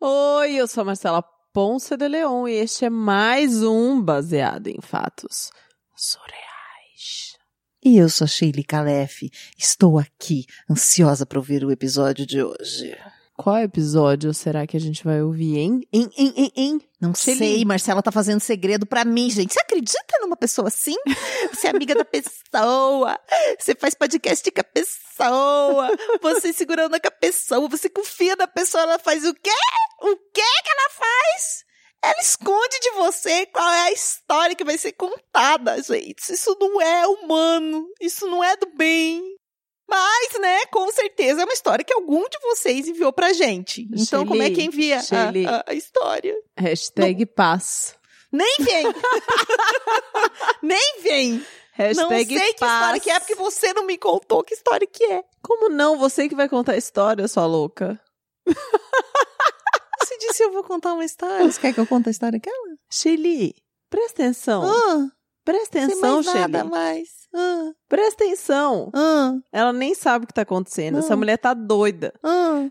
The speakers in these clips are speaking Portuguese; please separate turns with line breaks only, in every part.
Oi, eu sou a Marcela Ponce de Leon e este é mais um baseado em fatos surreais.
E eu sou a Sheila Calef. Estou aqui, ansiosa para ouvir o episódio de hoje.
Qual episódio será que a gente vai ouvir, hein? Hein, hein, hein, hein?
Não
Sheila.
sei, Marcela tá fazendo segredo pra mim, gente. Você acredita numa pessoa assim? Você é amiga da pessoa, você faz podcast com a pessoa, você segurando com a pessoa, você confia na pessoa, ela faz o quê? O quê que ela faz? Ela esconde de você qual é a história que vai ser contada, gente. Isso não é humano, isso não é do bem. Mas, né, com certeza é uma história que algum de vocês enviou pra gente. Então, como é que envia a, a- a história?
Hashtag paz.
Nem vem! Nem vem! Não
Hashtag
sei que
paz.
história que é, porque você não me contou que história que é.
Como não? Você que vai contar a história, sua louca.
Você disse eu vou contar uma história. Você quer que eu conte a história aquela?
Shelly, presta atenção.
Ah,
Presta
sem
atenção,
mais nada
Shelly.
mais. Ah,
Presta atenção.
ah,
Ela nem sabe o que tá acontecendo. Essa mulher tá doida.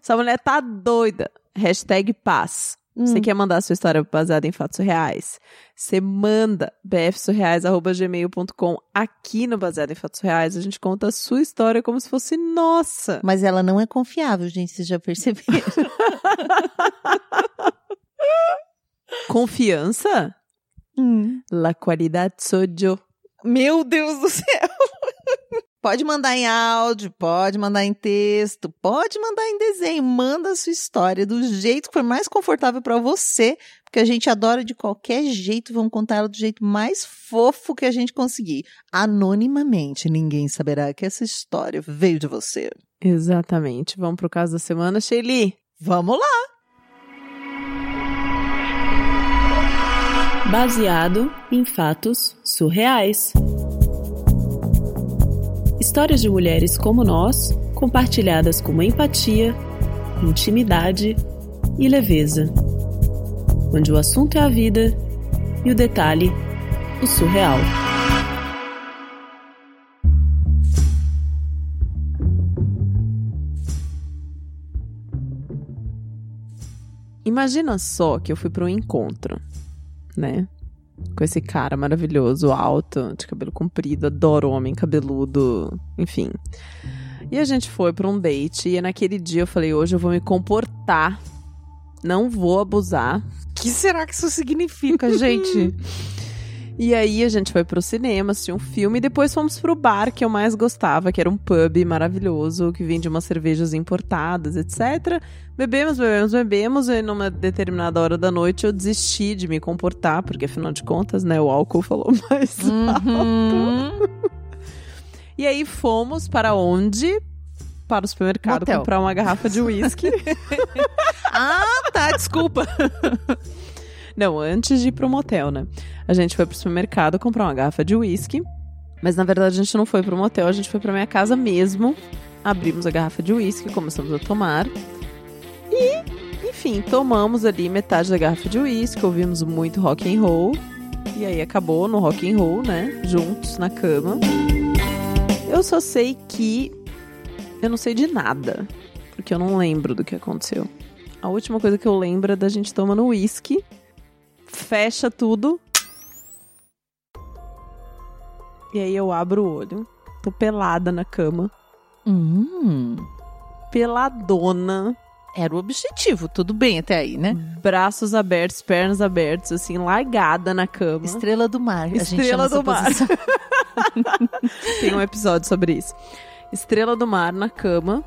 Essa mulher tá doida. Hashtag paz. Você
Hum.
quer mandar sua história baseada em fatos reais? Você manda bfsurreais.gmail.com aqui no Baseado em Fatos Reais. A gente conta a sua história como se fosse nossa.
Mas ela não é confiável, gente, vocês já perceberam.
Confiança?
Hum.
La qualidade sou eu.
Meu Deus do céu! Pode mandar em áudio, pode mandar em texto, pode mandar em desenho. Manda a sua história do jeito que for mais confortável pra você, porque a gente adora de qualquer jeito. Vamos contar ela do jeito mais fofo que a gente conseguir. Anonimamente, ninguém saberá que essa história veio de você.
Exatamente. Vamos pro caso da semana, Shelly.
Vamos lá!
Baseado em fatos surreais. Histórias de mulheres como nós, compartilhadas com empatia, intimidade e leveza. Onde o assunto é a vida e o detalhe, o surreal.
Imagina só que eu fui para um encontro, né? Com esse cara maravilhoso, alto, de cabelo comprido, adoro homem cabeludo, enfim. E a gente foi para um date e naquele dia eu falei: hoje eu vou me comportar, não vou abusar.
O que será que isso significa, gente?
E aí a gente foi pro cinema, assistiu um filme e depois fomos pro bar que eu mais gostava, que era um pub maravilhoso, que vende umas cervejas importadas, etc. Bebemos, bebemos, bebemos, e numa determinada hora da noite eu desisti de me comportar, porque afinal de contas, né, o álcool falou mais alto.
Uhum.
E aí fomos para onde? Para o supermercado
Motel.
comprar uma garrafa de uísque.
ah, tá, desculpa.
Não, antes de ir pro motel, né? A gente foi pro supermercado comprar uma garrafa de uísque. Mas na verdade a gente não foi pro motel, a gente foi pra minha casa mesmo. Abrimos a garrafa de uísque, começamos a tomar. E, enfim, tomamos ali metade da garrafa de uísque, ouvimos muito rock and roll. E aí acabou no rock and roll, né? Juntos na cama. Eu só sei que eu não sei de nada, porque eu não lembro do que aconteceu. A última coisa que eu lembro é da gente tomando uísque fecha tudo. E aí eu abro o olho. Tô pelada na cama.
Hum,
Peladona.
era o objetivo, tudo bem até aí, né?
Braços abertos, pernas abertas, assim, largada na cama.
Estrela do mar. a gente chama
Estrela do mar. Tem um episódio sobre isso. Estrela do mar na cama.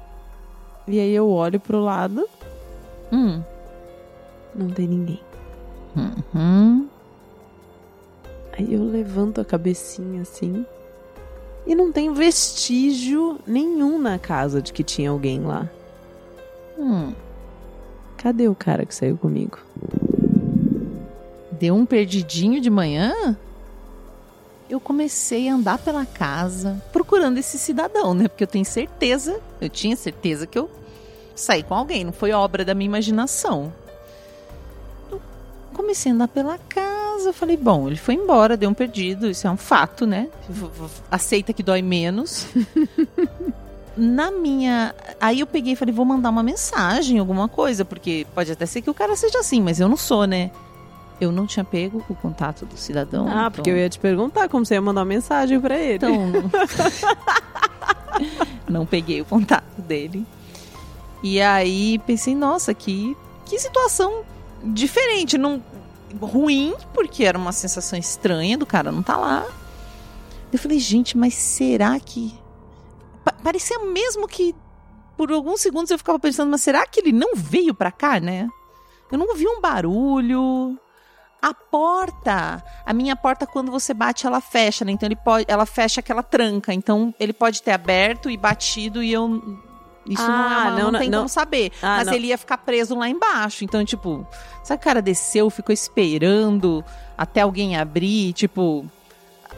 E aí eu olho pro lado.
Hum.
Não tem ninguém.
Uhum.
Aí eu levanto a cabecinha assim. E não tem vestígio nenhum na casa de que tinha alguém lá.
Hum.
Cadê o cara que saiu comigo?
Deu um perdidinho de manhã? Eu comecei a andar pela casa procurando esse cidadão, né? Porque eu tenho certeza, eu tinha certeza que eu saí com alguém, não foi obra da minha imaginação. Comecei a andar pela casa, eu falei, bom, ele foi embora, deu um perdido, isso é um fato, né? Aceita que dói menos. na minha. Aí eu peguei e falei, vou mandar uma mensagem, alguma coisa, porque pode até ser que o cara seja assim, mas eu não sou, né? Eu não tinha pego o contato do cidadão.
Ah,
então-
porque eu ia te perguntar como você ia mandar uma mensagem pra ele.
Então. não peguei o contato dele. E aí pensei, nossa, que, que situação diferente. Não, ruim, porque era uma sensação estranha do cara não tá lá. Eu falei, gente, mas será que. Pa- parecia mesmo que por alguns segundos eu ficava pensando, mas será que ele não veio pra cá, né? Eu não ouvi um barulho. A porta, a minha porta quando você bate ela fecha, né? Então ele pode, ela fecha aquela tranca. Então ele pode ter aberto e batido e eu isso não, é
Ah,
uma, não,
não,
tem
não.
como saber.
Ah,
mas ele ia ficar preso lá embaixo. Então, tipo, sabe que o cara desceu, ficou esperando até alguém abrir, tipo,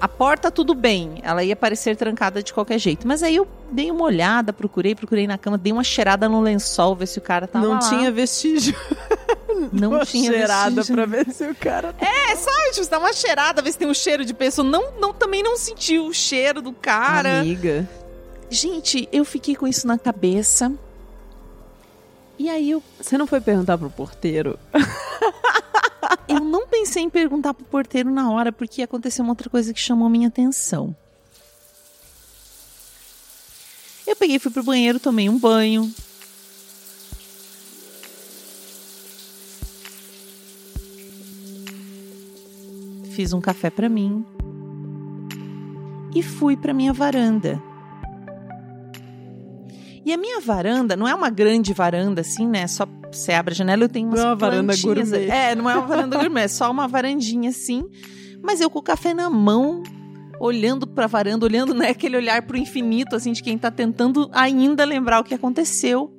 a porta tudo bem, ela ia parecer trancada de qualquer jeito. Mas aí eu dei uma olhada, procurei, procurei na cama, dei uma cheirada no lençol, ver se o cara tava
não
lá.
tinha vestígio.
não
Uma
tinha
cheirada
vestígio.
pra ver se o cara.
É, sabe, tipo, você dá uma cheirada, ver se tem um cheiro de pessoa. Não, não, também não sentiu o cheiro do cara.
Amiga.
Gente, eu fiquei com isso na cabeça. E aí eu,
Você não foi perguntar pro porteiro?
eu não pensei em perguntar pro porteiro na hora, porque aconteceu uma outra coisa que chamou minha atenção. Eu peguei, fui pro banheiro, tomei um banho. Fiz um café pra mim. E fui pra minha varanda. E a minha varanda não é uma grande varanda assim, né? Só você abre a janela e tem umas
Não é uma varanda gourmet.
É, não é uma varanda gourmet, é só uma varandinha assim. Mas eu com o café na mão, olhando pra varanda, olhando, né, aquele olhar pro infinito, assim, de quem tá tentando ainda lembrar o que aconteceu.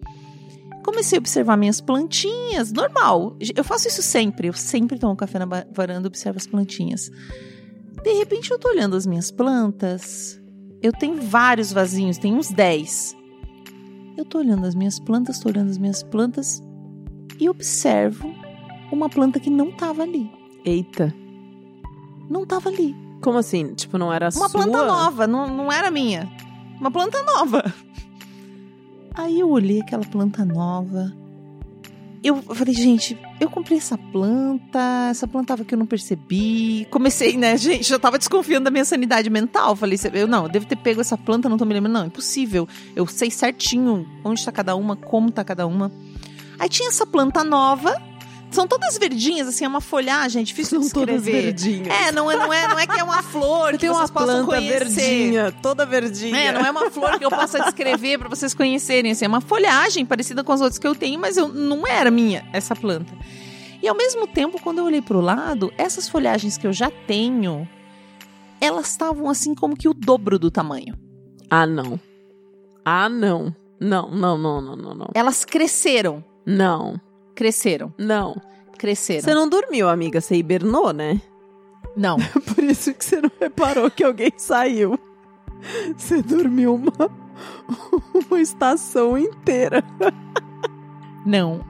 Comecei a observar minhas plantinhas, normal. Eu faço isso sempre, eu sempre tomo café na varanda e observo as plantinhas. De repente eu tô olhando as minhas plantas. Eu tenho vários vasinhos, tem uns 10. Eu tô olhando as minhas plantas, tô olhando as minhas plantas e observo uma planta que não tava ali.
Eita.
Não tava ali.
Como assim? Tipo, não era
Uma
sua?
planta nova, não, não era minha. Uma planta nova. Aí eu olhei aquela planta nova. Eu falei, gente, eu comprei essa planta, essa planta tava que eu não percebi. Comecei, né, gente, eu tava desconfiando da minha sanidade mental. Falei, eu não, eu devo ter pego essa planta, não tô me lembrando. Não, impossível. Eu sei certinho onde tá cada uma, como tá cada uma. Aí tinha essa planta nova. São todas verdinhas, assim, é uma folhagem, é difícil de
São todas verdinhas.
É, não é, não é, não é que é uma flor que
Tem uma
vocês possam
planta
conhecer.
verdinha, toda verdinha.
É, não é uma flor que eu possa descrever pra vocês conhecerem. Assim, é uma folhagem parecida com as outras que eu tenho, mas eu, não era minha essa planta. E ao mesmo tempo, quando eu olhei pro lado, essas folhagens que eu já tenho, elas estavam assim como que o dobro do tamanho.
Ah, não. Ah, não. Não, não, não, não, não, não.
Elas cresceram,
Não,
cresceram,
não.
cresceram.
Você não dormiu, amiga. Você hibernou, né?
Não.
Por isso que você não reparou que alguém saiu. Você dormiu uma, uma estação inteira.
Não.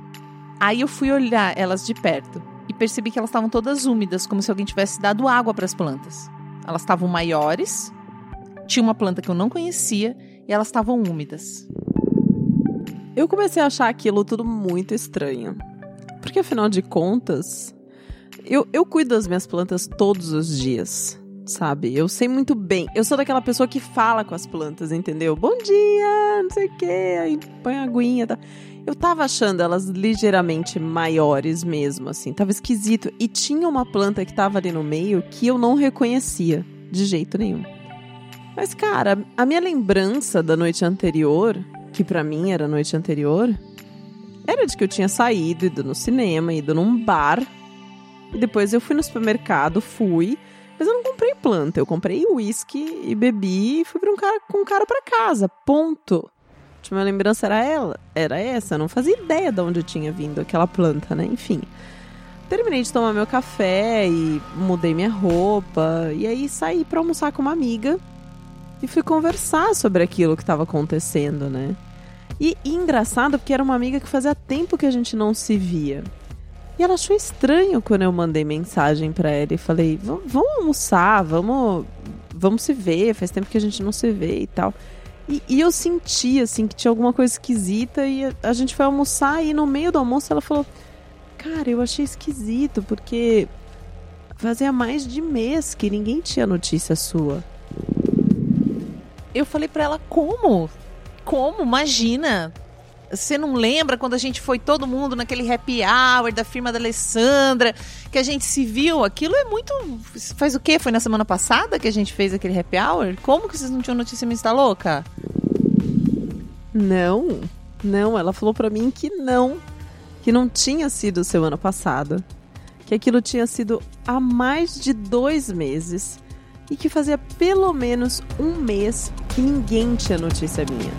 Aí eu fui olhar elas de perto e percebi que elas estavam todas úmidas, como se alguém tivesse dado água para as plantas. Elas estavam maiores, tinha uma planta que eu não conhecia e elas estavam úmidas.
Eu comecei a achar aquilo tudo muito estranho. Porque afinal de contas, eu, eu cuido das minhas plantas todos os dias. Sabe? Eu sei muito bem. Eu sou daquela pessoa que fala com as plantas, entendeu? Bom dia, não sei o quê, aí põe a aguinha, tá? Eu tava achando elas ligeiramente maiores mesmo, assim. Tava esquisito. E tinha uma planta que tava ali no meio que eu não reconhecia de jeito nenhum. Mas, cara, a minha lembrança da noite anterior, que pra mim era a noite anterior, era de que eu tinha saído, ido no cinema, ido num bar. E depois eu fui no supermercado, fui. Mas eu não comprei planta, eu comprei uísque e bebi e fui pra um cara, com um cara pra casa. Ponto. Tipo, minha lembrança era ela, era essa. Eu não fazia ideia de onde tinha vindo aquela planta, né? Enfim. Terminei de tomar meu café e mudei minha roupa. E aí saí pra almoçar com uma amiga e fui conversar sobre aquilo que estava acontecendo, né? E, e engraçado porque era uma amiga que fazia tempo que a gente não se via. E ela achou estranho quando eu mandei mensagem pra ela e falei: "V- "Vamos almoçar, vamos, vamos se ver, faz tempo que a gente não se vê e tal". E, e, eu senti, assim, que tinha alguma coisa esquisita e a, a gente foi almoçar e no meio do almoço ela falou: Cara, eu achei esquisito, porque fazia mais de mês que ninguém tinha notícia sua.
Eu falei para ela: Como? Como? Imagina! Você não lembra quando a gente foi todo mundo naquele happy hour da firma da Alessandra, que a gente se viu? Aquilo é muito. Faz o quê? Foi na semana passada que a gente fez aquele happy hour? Como que vocês não tinham notícia minha? Está louca?
Não, não. Ela falou para mim que não. Que não tinha sido semana passada. Que aquilo tinha sido há mais de dois meses. E que fazia pelo menos um mês que ninguém tinha notícia minha.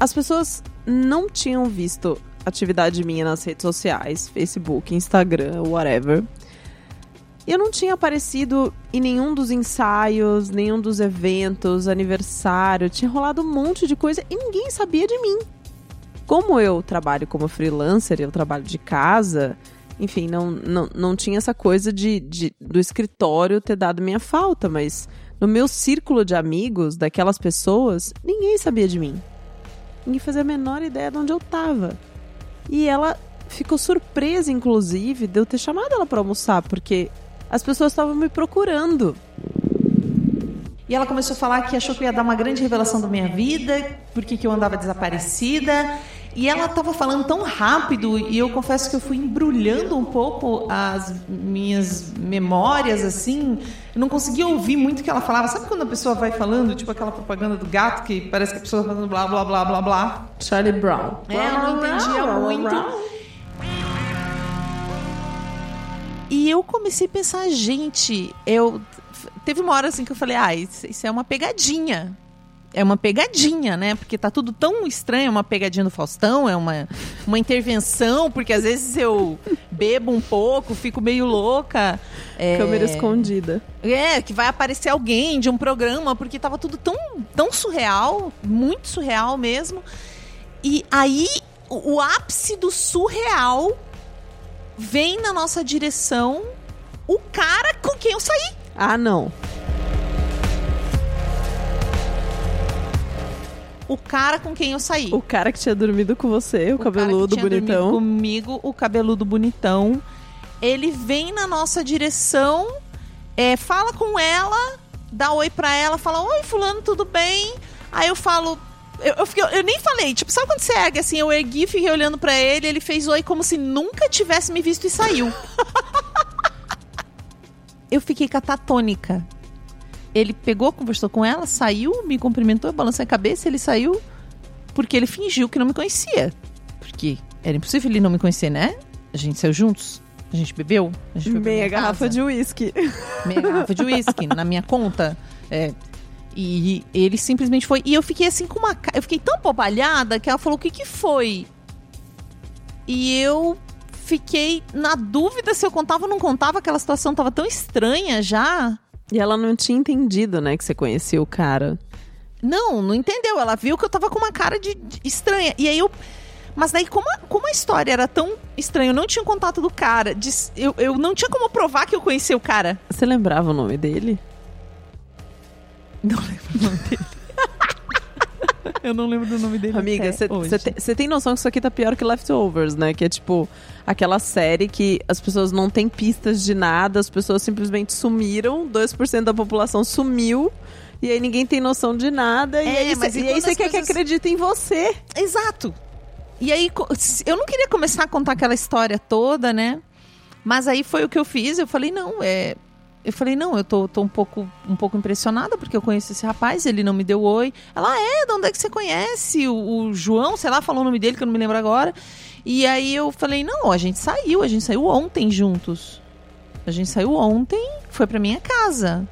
As pessoas não tinham visto atividade minha nas redes sociais, Facebook, Instagram, whatever. Eu não tinha aparecido em nenhum dos ensaios, nenhum dos eventos, aniversário, tinha rolado um monte de coisa e ninguém sabia de mim. Como eu trabalho como freelancer, eu trabalho de casa, enfim, não, não, não tinha essa coisa de, de do escritório ter dado minha falta, mas no meu círculo de amigos, daquelas pessoas, ninguém sabia de mim ninguém fazia a menor ideia de onde eu tava. E ela ficou surpresa, inclusive, de eu ter chamado ela para almoçar, porque as pessoas estavam me procurando.
E ela começou a falar que achou que ia dar uma grande revelação da minha vida, porque que eu andava desaparecida. E ela estava falando tão rápido e eu confesso que eu fui embrulhando um pouco as minhas memórias, assim. Eu não conseguia ouvir muito o que ela falava. Sabe quando a pessoa vai falando, tipo aquela propaganda do gato, que parece que a pessoa está falando blá, blá, blá, blá, blá?
Charlie Brown.
É, eu não entendia muito. E eu comecei a pensar, gente, eu... Teve uma hora assim que eu falei, ah, isso é uma pegadinha é uma pegadinha, né? Porque tá tudo tão estranho, é uma pegadinha do Faustão, é uma, uma intervenção, porque às vezes eu bebo um pouco, fico meio louca.
É... Câmera escondida.
É, que vai aparecer alguém de um programa, porque tava tudo tão, tão surreal, muito surreal mesmo. E aí, o, o ápice do surreal vem na nossa direção o cara com quem eu saí.
Ah, não.
O cara com quem eu saí.
O cara que tinha dormido com você, o, o cabeludo cara que tinha bonitão.
comigo, o cabeludo bonitão. Ele vem na nossa direção, é, fala com ela, dá oi pra ela, fala: Oi, Fulano, tudo bem? Aí eu falo. Eu, eu, fiquei, eu nem falei, tipo, sabe quando você ergue assim? Eu ergui, fiquei olhando para ele, ele fez oi como se nunca tivesse me visto e saiu. eu fiquei catatônica. Ele pegou, conversou com ela, saiu, me cumprimentou, balançou a cabeça, ele saiu porque ele fingiu que não me conhecia. Porque era impossível ele não me conhecer, né? A gente saiu juntos, a gente bebeu, a gente
Meia garrafa casa. de uísque.
Meia garrafa de uísque na minha conta. É, e ele simplesmente foi. E eu fiquei assim com uma. Eu fiquei tão bobalhada que ela falou: o que que foi? E eu fiquei na dúvida se eu contava ou não contava. Aquela situação tava tão estranha já.
E ela não tinha entendido, né, que você conhecia o cara.
Não, não entendeu. Ela viu que eu tava com uma cara de, de estranha. E aí eu. Mas daí, como a, como a história era tão estranha, eu não tinha contato do cara, de, eu, eu não tinha como provar que eu conhecia o cara.
Você lembrava o nome dele?
Não lembro o nome dele. Eu não lembro do nome dele.
Amiga, você tem, tem noção que isso aqui tá pior que Leftovers, né? Que é tipo aquela série que as pessoas não têm pistas de nada, as pessoas simplesmente sumiram, 2% da população sumiu. E aí ninguém tem noção de nada. É, e aí, mas e aí você quer que acredite em você.
Exato. E aí, eu não queria começar a contar aquela história toda, né? Mas aí foi o que eu fiz. Eu falei, não, é, eu falei, não, eu tô, tô um, pouco, um pouco impressionada, porque eu conheço esse rapaz, ele não me deu oi. Ela, ah, é, de onde é que você conhece? O, o, João, sei lá, falou o nome dele, que eu não me lembro agora. E aí eu falei, não, a gente saiu, a gente saiu ontem juntos. A gente saiu ontem, foi pra minha casa.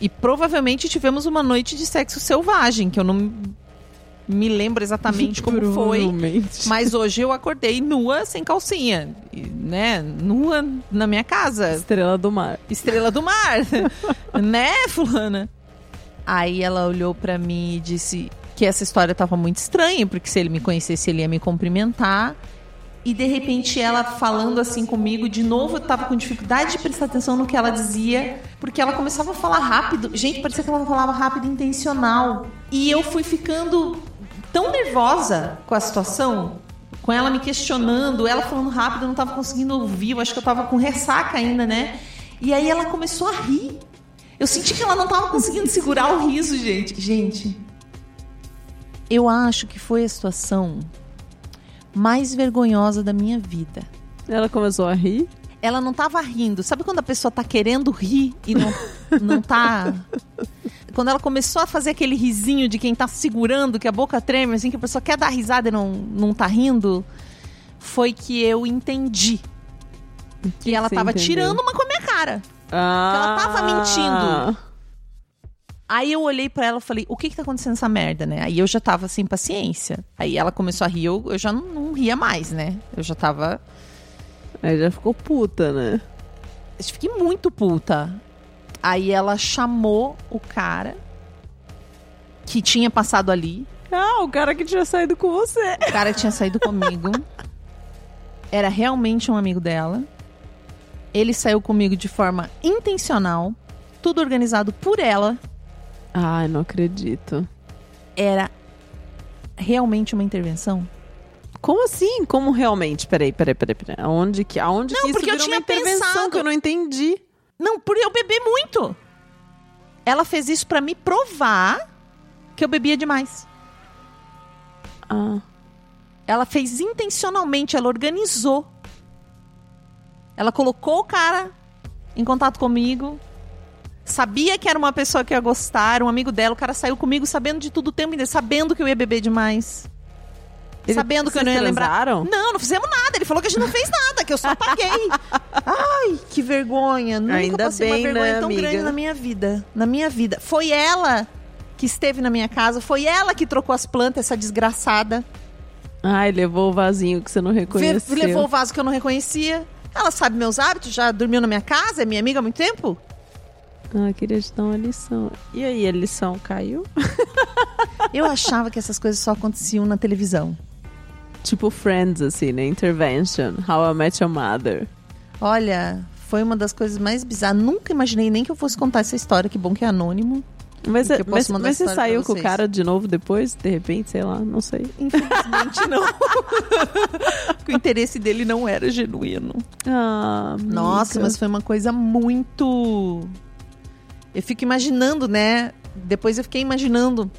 E provavelmente tivemos uma noite de sexo selvagem, que eu não me lembro exatamente como foi. Mas hoje eu acordei nua, sem calcinha, né? Nua na minha casa.
Estrela do mar.
Estrela do mar, né, fulana? Aí ela olhou para mim e disse que essa história tava muito estranha, porque se ele me conhecesse, ele ia me cumprimentar. E de repente ela falando assim comigo, de novo eu tava com dificuldade de prestar atenção no que ela dizia, porque ela começava a falar rápido. Gente, parecia que ela falava rápido intencional. E eu fui ficando tão nervosa com a situação, com ela me questionando, ela falando rápido, eu não tava conseguindo ouvir, eu acho que eu tava com ressaca ainda, né? E aí ela começou a rir. Eu senti que ela não tava conseguindo segurar o riso, gente. Gente, eu acho que foi a situação mais vergonhosa da minha vida.
Ela começou a rir.
Ela não tava rindo. Sabe quando a pessoa tá querendo rir e não, não tá. Quando ela começou a fazer aquele risinho de quem tá segurando, que a boca treme, assim, que a pessoa quer dar risada e não, não tá rindo, foi que eu entendi. Que, ela tava
entendeu?
tirando uma com a minha cara.
Ah.
ela tava mentindo. Aí eu olhei pra ela e falei, o que que tá acontecendo essa merda, né? Aí eu já tava sem paciência. Aí ela começou a rir, eu, eu já não, não ria mais, né? Eu já tava.
Aí já ficou puta, né?
Eu fiquei muito puta. Aí ela chamou o cara que tinha passado ali.
Ah, o cara que tinha saído com você.
O cara tinha saído comigo. Era realmente um amigo dela. Ele saiu comigo de forma intencional. Tudo organizado por ela.
Ai, não acredito.
Era realmente uma intervenção?
Como assim? Como realmente? Peraí, peraí, peraí, peraí. Aonde que, aonde
Não,
que isso
porque eu tinha
uma intervenção
pensado.
que eu não entendi?
Não, por eu beber muito. Ela fez isso pra me provar que eu bebia demais.
Ah.
Ela fez intencionalmente, ela organizou. Ela colocou o cara em contato comigo. Sabia que era uma pessoa que ia gostar, era um amigo dela. O cara saiu comigo sabendo de tudo o tempo inteiro, sabendo que eu ia beber demais.
Ele-
sabendo que eu não ia lembrar. Não, não fizemos nada. Ele falou que a gente não fez nada, que eu só paguei. Ai, que vergonha. Nunca
Ainda
passei
bem,
uma vergonha
né,
tão
amiga?
grande na minha vida. Na minha vida. Foi ela que esteve na minha casa, foi ela que trocou as plantas, essa desgraçada.
Ai, levou o vasinho que você não reconheceu.
Levou o vaso que eu não reconhecia. Ela sabe meus hábitos, já dormiu na minha casa, é minha amiga há muito tempo.
Ah, queria te dar uma lição. E aí, a lição caiu?
Eu achava que essas coisas só aconteciam na televisão.
Tipo Friends, assim, né? Intervention. How I Met Your Mother.
Olha, foi uma das coisas mais bizarras. Nunca imaginei nem que eu fosse contar essa história, que bom que é anônimo.
Mas,
posso
mas, mas você saiu com o cara de novo depois, de repente, sei lá, não sei.
Infelizmente não. Porque o interesse dele não era genuíno.
Ah,
Nossa, mas foi uma coisa muito. Eu fico imaginando, né? Depois eu fiquei imaginando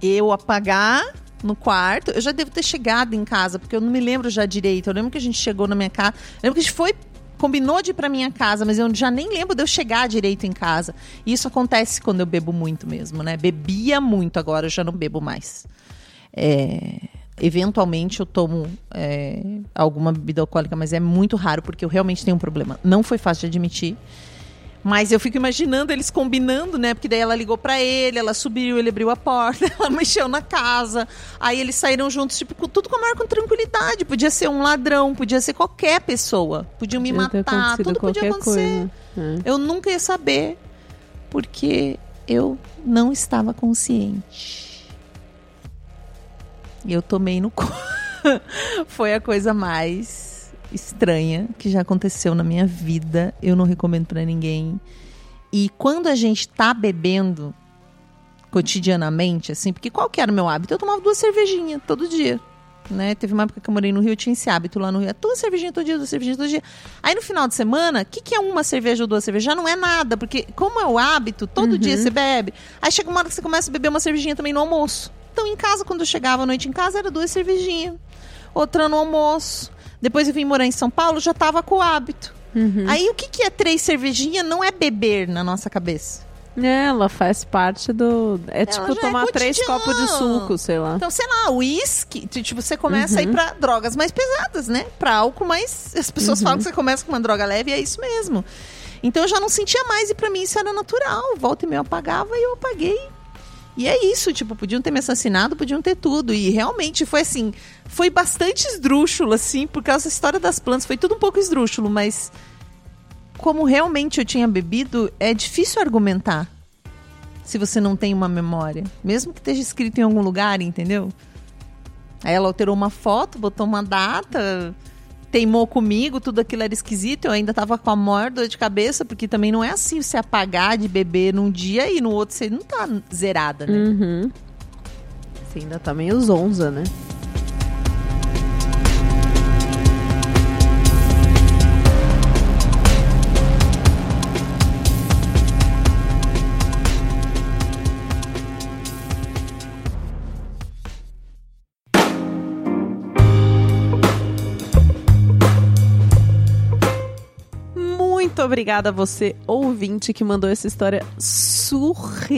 eu apagar no quarto. Eu já devo ter chegado em casa, porque eu não me lembro já direito. Eu lembro que a gente chegou na minha casa. Eu lembro que a gente foi. Combinou de ir pra minha casa, mas eu já nem lembro de eu chegar direito em casa. E isso acontece quando eu bebo muito mesmo, né? Bebia muito, agora eu já não bebo mais. É, eventualmente eu tomo é, alguma bebida alcoólica, mas é muito raro porque eu realmente tenho um problema. Não foi fácil de admitir. Mas eu fico imaginando eles combinando, né? Porque daí ela ligou pra ele, ela subiu, ele abriu a porta, ela mexeu na casa. Aí eles saíram juntos, tipo, com- tudo com a maior com tranquilidade. Podia ser um ladrão, podia ser qualquer pessoa. Podiam me
Podia
matar, tudo podia acontecer.
coisa. É.
Eu nunca ia saber, porque eu não estava consciente. E eu tomei no cu. Foi a coisa mais estranha que já aconteceu na minha vida. Eu não recomendo pra ninguém. E quando a gente tá bebendo cotidianamente, assim, porque qual que era o meu hábito? Eu tomava duas cervejinhas todo dia. Né? Teve uma época que eu morei no Rio, eu tinha esse hábito lá no Rio. É Duas cervejinhas todo dia, duas cervejinhas todo dia. Aí no final de semana, o que, que é uma cerveja ou duas cervejas? Já não é nada, porque como é o hábito, todo dia você bebe. Aí chega uma hora que você começa a beber uma cervejinha também no almoço. Então em casa, quando eu chegava à noite em casa, era duas cervejinhas. Outra no almoço. Depois eu vim morar em São Paulo, já tava com o hábito. Aí o que, que é três cervejinhas? Não é beber na nossa cabeça.
É, ela faz parte do. É tipo
já é
tomar três
cotidiano.
copos de suco, sei lá.
Então, sei lá, uísque, tipo, você começa a ir pra drogas mais pesadas, né? Pra álcool mais. As pessoas falam que você começa com uma droga leve e é isso mesmo. Então eu já não sentia mais e pra mim isso era natural. Volta e meia eu apagava e eu apaguei. E é isso, tipo, podiam ter me assassinado, podiam ter tudo. E realmente foi assim, foi bastante esdrúxulo, assim, por causa da história das plantas. Foi tudo um pouco esdrúxulo, mas como realmente eu tinha bebido, é difícil argumentar se você não tem uma memória. Mesmo que esteja escrito em algum lugar, entendeu? Aí ela alterou uma foto, botou uma data, teimou comigo, tudo aquilo era esquisito. Eu ainda tava com a maior dor de cabeça, porque também não é assim você apagar de beber num dia e no outro você não tá zerada, né?
Uhum. Você ainda tá meio zonza, né? Muito obrigada a você, ouvinte, que mandou essa história surreal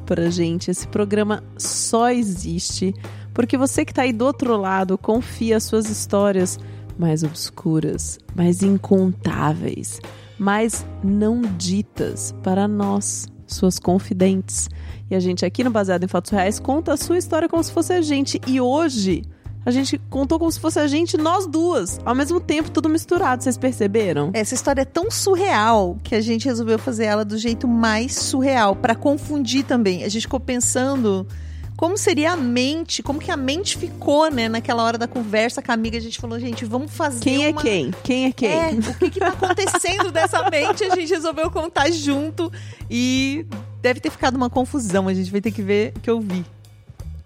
pra gente. Esse programa só existe porque você que tá aí do outro lado confia as suas histórias mais obscuras, mais incontáveis, mais não ditas para nós, suas confidentes. E a gente aqui no Baseado em Fatos Reais conta a sua história como se fosse a gente. E hoje a gente contou como se fosse a gente, nós duas, ao mesmo tempo, tudo misturado. Vocês perceberam?
Essa história é tão surreal que a gente resolveu fazer ela do jeito mais surreal, para confundir também. A gente ficou pensando como seria a mente, como que a mente ficou, né, naquela hora da conversa com a amiga. A gente falou, gente, vamos fazer
Quem é
uma...
quem? Quem é quem?
É, o que que tá acontecendo dessa mente? A gente resolveu contar junto e deve ter ficado uma confusão. A gente vai ter que ver que eu vi.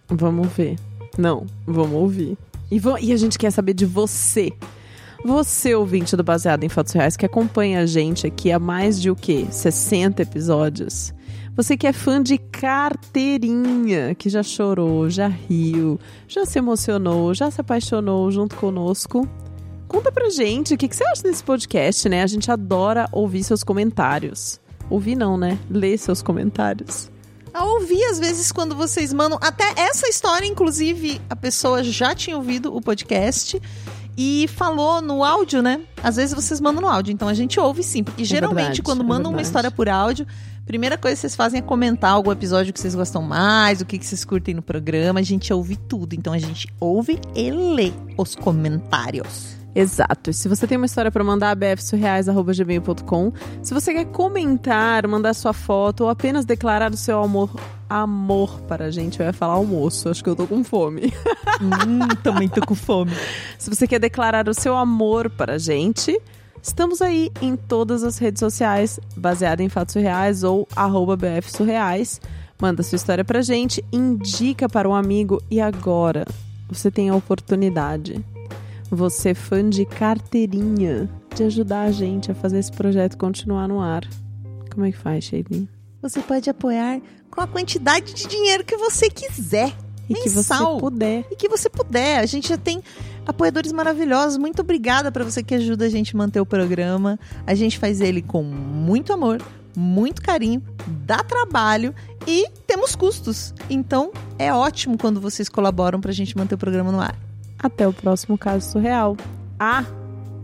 Vamos ver. Não, vamos ouvir. E, e a gente quer saber de você. Você, ouvinte do Baseado em Fatos Reais, que acompanha a gente aqui há mais de o quê? 60 episódios. Você que é fã de carteirinha, que já chorou, já riu, já se emocionou, já se apaixonou junto conosco. Conta pra gente o que, que você acha desse podcast, né? A gente adora ouvir seus comentários. Ouvir não, né? Ler seus comentários.
A ouvir, às vezes, quando vocês mandam. Até essa história, inclusive, a pessoa já tinha ouvido o podcast e falou no áudio, né? Às vezes vocês mandam no áudio, então a gente ouve sim. Porque geralmente,
verdade,
quando
é
mandam uma história por áudio, a primeira coisa que vocês fazem é comentar algum episódio que vocês gostam mais, o que, que vocês curtem no programa. A gente ouve tudo. Então a gente ouve e lê os comentários.
Exato. Se você tem uma história para mandar, bfsurreais.gmail.com. Se você quer comentar, mandar sua foto ou apenas declarar o seu amor, amor para a gente, eu ia falar almoço, acho que eu tô com fome.
hum, também tô com fome.
Se você quer declarar o seu amor para a gente, estamos aí em todas as redes sociais, baseada em fatos reais ou arroba bfsurreais. Manda sua história pra gente, indica para um amigo e agora você tem a oportunidade. Você fã de carteirinha, de ajudar a gente a fazer esse projeto continuar no ar. Como é que faz, Sheilinho?
Você pode apoiar com a quantidade de dinheiro que você quiser.
E que você
Mensal.
puder.
E que você puder. A gente já tem apoiadores maravilhosos. Muito obrigada para você que ajuda a gente a manter o programa. A gente faz ele com muito amor, muito carinho, dá trabalho e temos custos. Então é ótimo quando vocês colaboram para a gente manter o programa no ar.
Até o próximo caso surreal. Ah,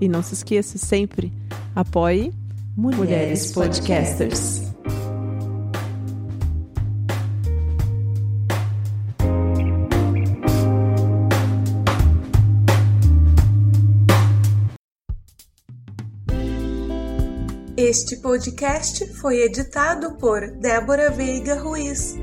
e não se esqueça sempre, apoie Mulheres Podcasters.
Este podcast foi editado por Débora Veiga Ruiz.